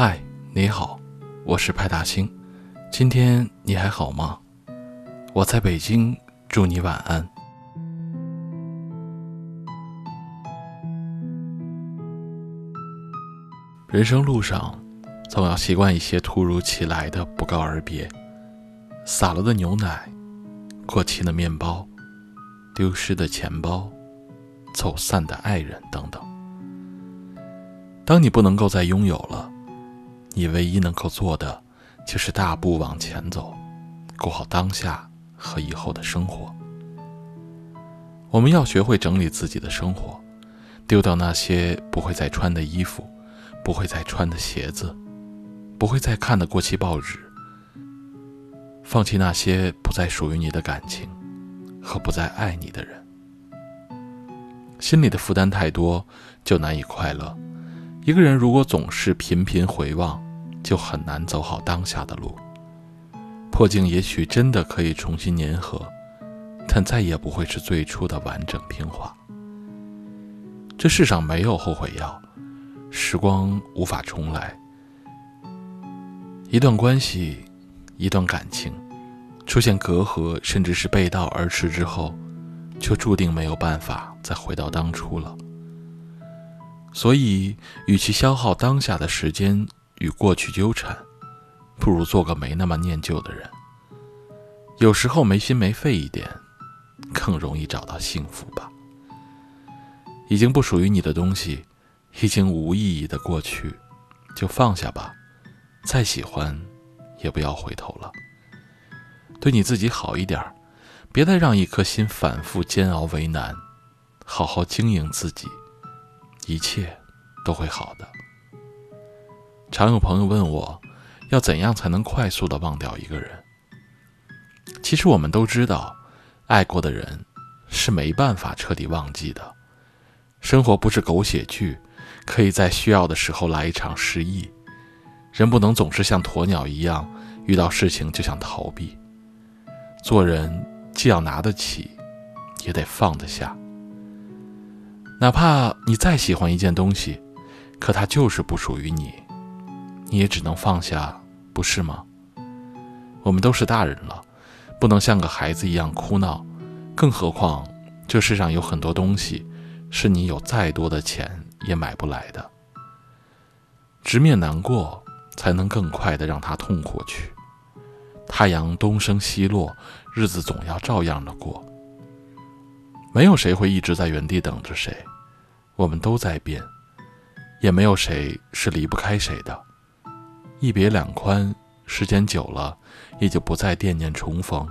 嗨，你好，我是派大星。今天你还好吗？我在北京，祝你晚安。人生路上，总要习惯一些突如其来的不告而别，洒了的牛奶，过期的面包，丢失的钱包，走散的爱人等等。当你不能够再拥有了。你唯一能够做的，就是大步往前走，过好当下和以后的生活。我们要学会整理自己的生活，丢掉那些不会再穿的衣服，不会再穿的鞋子，不会再看的过期报纸，放弃那些不再属于你的感情和不再爱你的人。心里的负担太多，就难以快乐。一个人如果总是频频回望，就很难走好当下的路。破镜也许真的可以重新粘合，但再也不会是最初的完整平滑。这世上没有后悔药，时光无法重来。一段关系，一段感情，出现隔阂，甚至是背道而驰之后，就注定没有办法再回到当初了。所以，与其消耗当下的时间，与过去纠缠，不如做个没那么念旧的人。有时候没心没肺一点，更容易找到幸福吧。已经不属于你的东西，已经无意义的过去，就放下吧。再喜欢，也不要回头了。对你自己好一点，别再让一颗心反复煎熬为难。好好经营自己，一切都会好的。常有朋友问我，要怎样才能快速的忘掉一个人？其实我们都知道，爱过的人是没办法彻底忘记的。生活不是狗血剧，可以在需要的时候来一场失忆。人不能总是像鸵鸟一样，遇到事情就想逃避。做人既要拿得起，也得放得下。哪怕你再喜欢一件东西，可它就是不属于你。你也只能放下，不是吗？我们都是大人了，不能像个孩子一样哭闹。更何况，这世上有很多东西，是你有再多的钱也买不来的。直面难过，才能更快的让它痛过去。太阳东升西落，日子总要照样的过。没有谁会一直在原地等着谁，我们都在变，也没有谁是离不开谁的。一别两宽，时间久了，也就不再惦念重逢，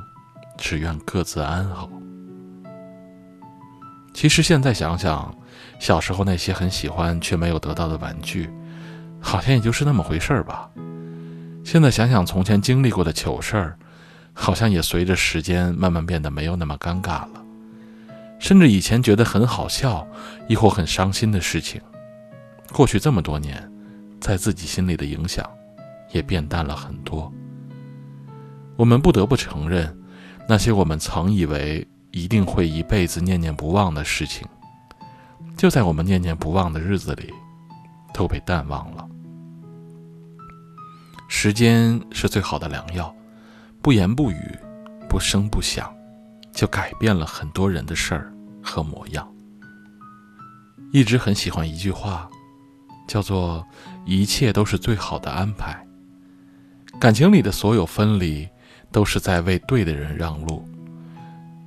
只愿各自安好。其实现在想想，小时候那些很喜欢却没有得到的玩具，好像也就是那么回事儿吧。现在想想从前经历过的糗事儿，好像也随着时间慢慢变得没有那么尴尬了。甚至以前觉得很好笑，亦或很伤心的事情，过去这么多年，在自己心里的影响。也变淡了很多。我们不得不承认，那些我们曾以为一定会一辈子念念不忘的事情，就在我们念念不忘的日子里，都被淡忘了。时间是最好的良药，不言不语，不声不响，就改变了很多人的事儿和模样。一直很喜欢一句话，叫做“一切都是最好的安排”。感情里的所有分离，都是在为对的人让路。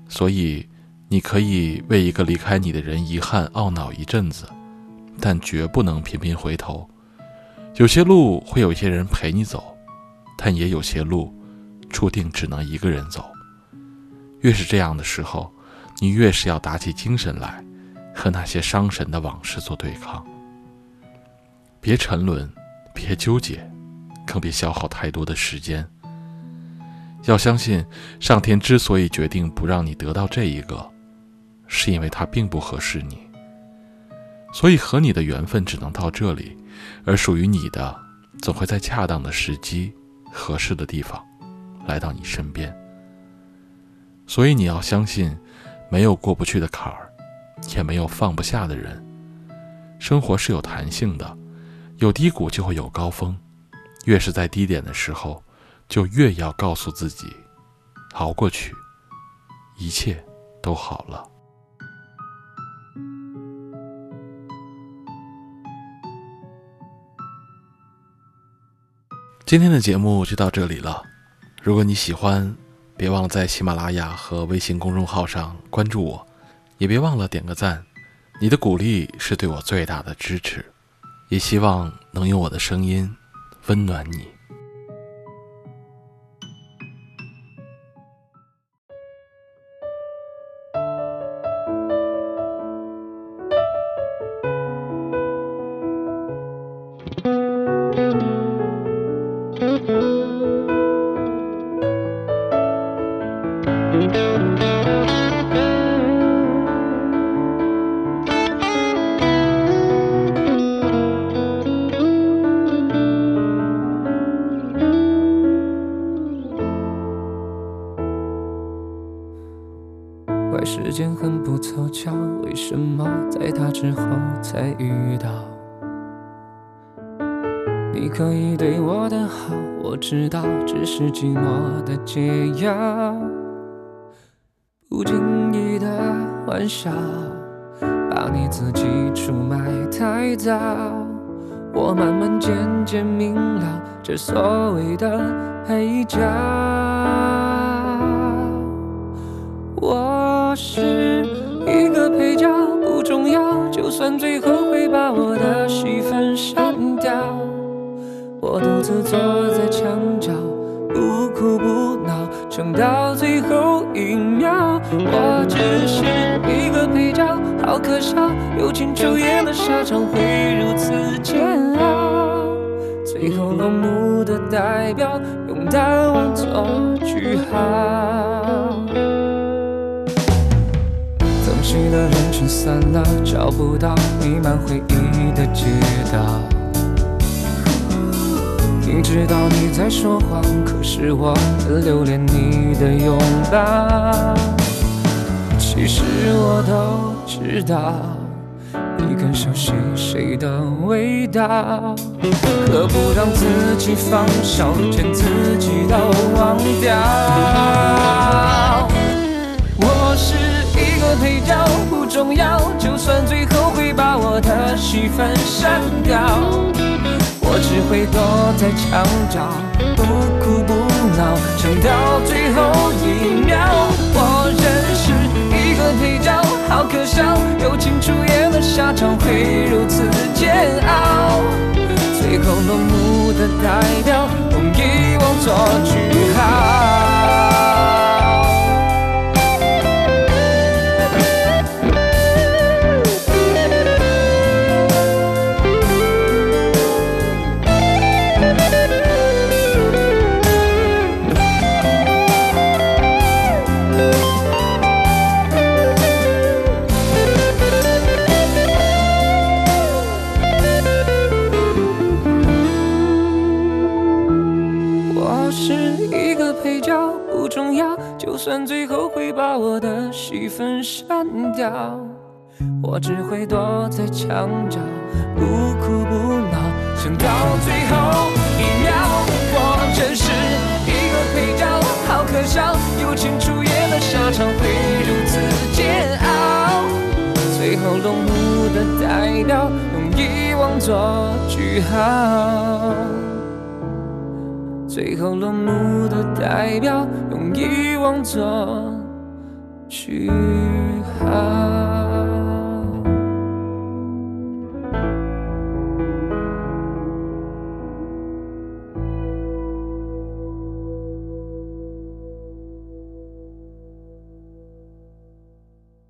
所以，你可以为一个离开你的人遗憾懊恼一阵子，但绝不能频频回头。有些路会有一些人陪你走，但也有些路，注定只能一个人走。越是这样的时候，你越是要打起精神来，和那些伤神的往事做对抗。别沉沦，别纠结。更别消耗太多的时间。要相信，上天之所以决定不让你得到这一个，是因为它并不合适你。所以和你的缘分只能到这里，而属于你的，总会在恰当的时机、合适的地方，来到你身边。所以你要相信，没有过不去的坎儿，也没有放不下的人。生活是有弹性的，有低谷就会有高峰。越是在低点的时候，就越要告诉自己，熬过去，一切都好了。今天的节目就到这里了。如果你喜欢，别忘了在喜马拉雅和微信公众号上关注我，也别忘了点个赞。你的鼓励是对我最大的支持，也希望能用我的声音温暖你。怪时间很不凑巧，为什么在他之后才遇到？你可以对我的好，我知道，只是寂寞的解药。不经意的玩笑，把你自己出卖太早。我慢慢渐渐明了，这所谓的配角。我我是一个配角，不重要，就算最后会把我的戏份删掉。我独自坐在墙角，不哭不闹，撑到最后一秒。我只是一个配角，好可笑，友情出演的下场会如此煎熬。最后落幕的代表，用淡忘做句号。曾经的人群散了，找不到弥漫回忆的街道。明知道你在说谎，可是我很留恋你的拥抱。其实我都知道，你更熟悉谁的味道。可不让自己放手，连自己都忘掉。就算最后会把我的戏份删掉。我只会躲在墙角，不哭不闹，撑到最后一秒。我认识一个配角，好可笑，友情出演的下场会如此煎熬。最后落幕的代表，用遗忘做句号。我是一个配角，不重要，就算最后会把我的戏份删掉，我只会躲在墙角，不哭不闹，撑到最后一秒。我真是一个配角，好可笑，友情出演的下场会如此煎熬。最后落幕的代表，用遗忘做句号。最后落幕的代表，用遗忘做句号。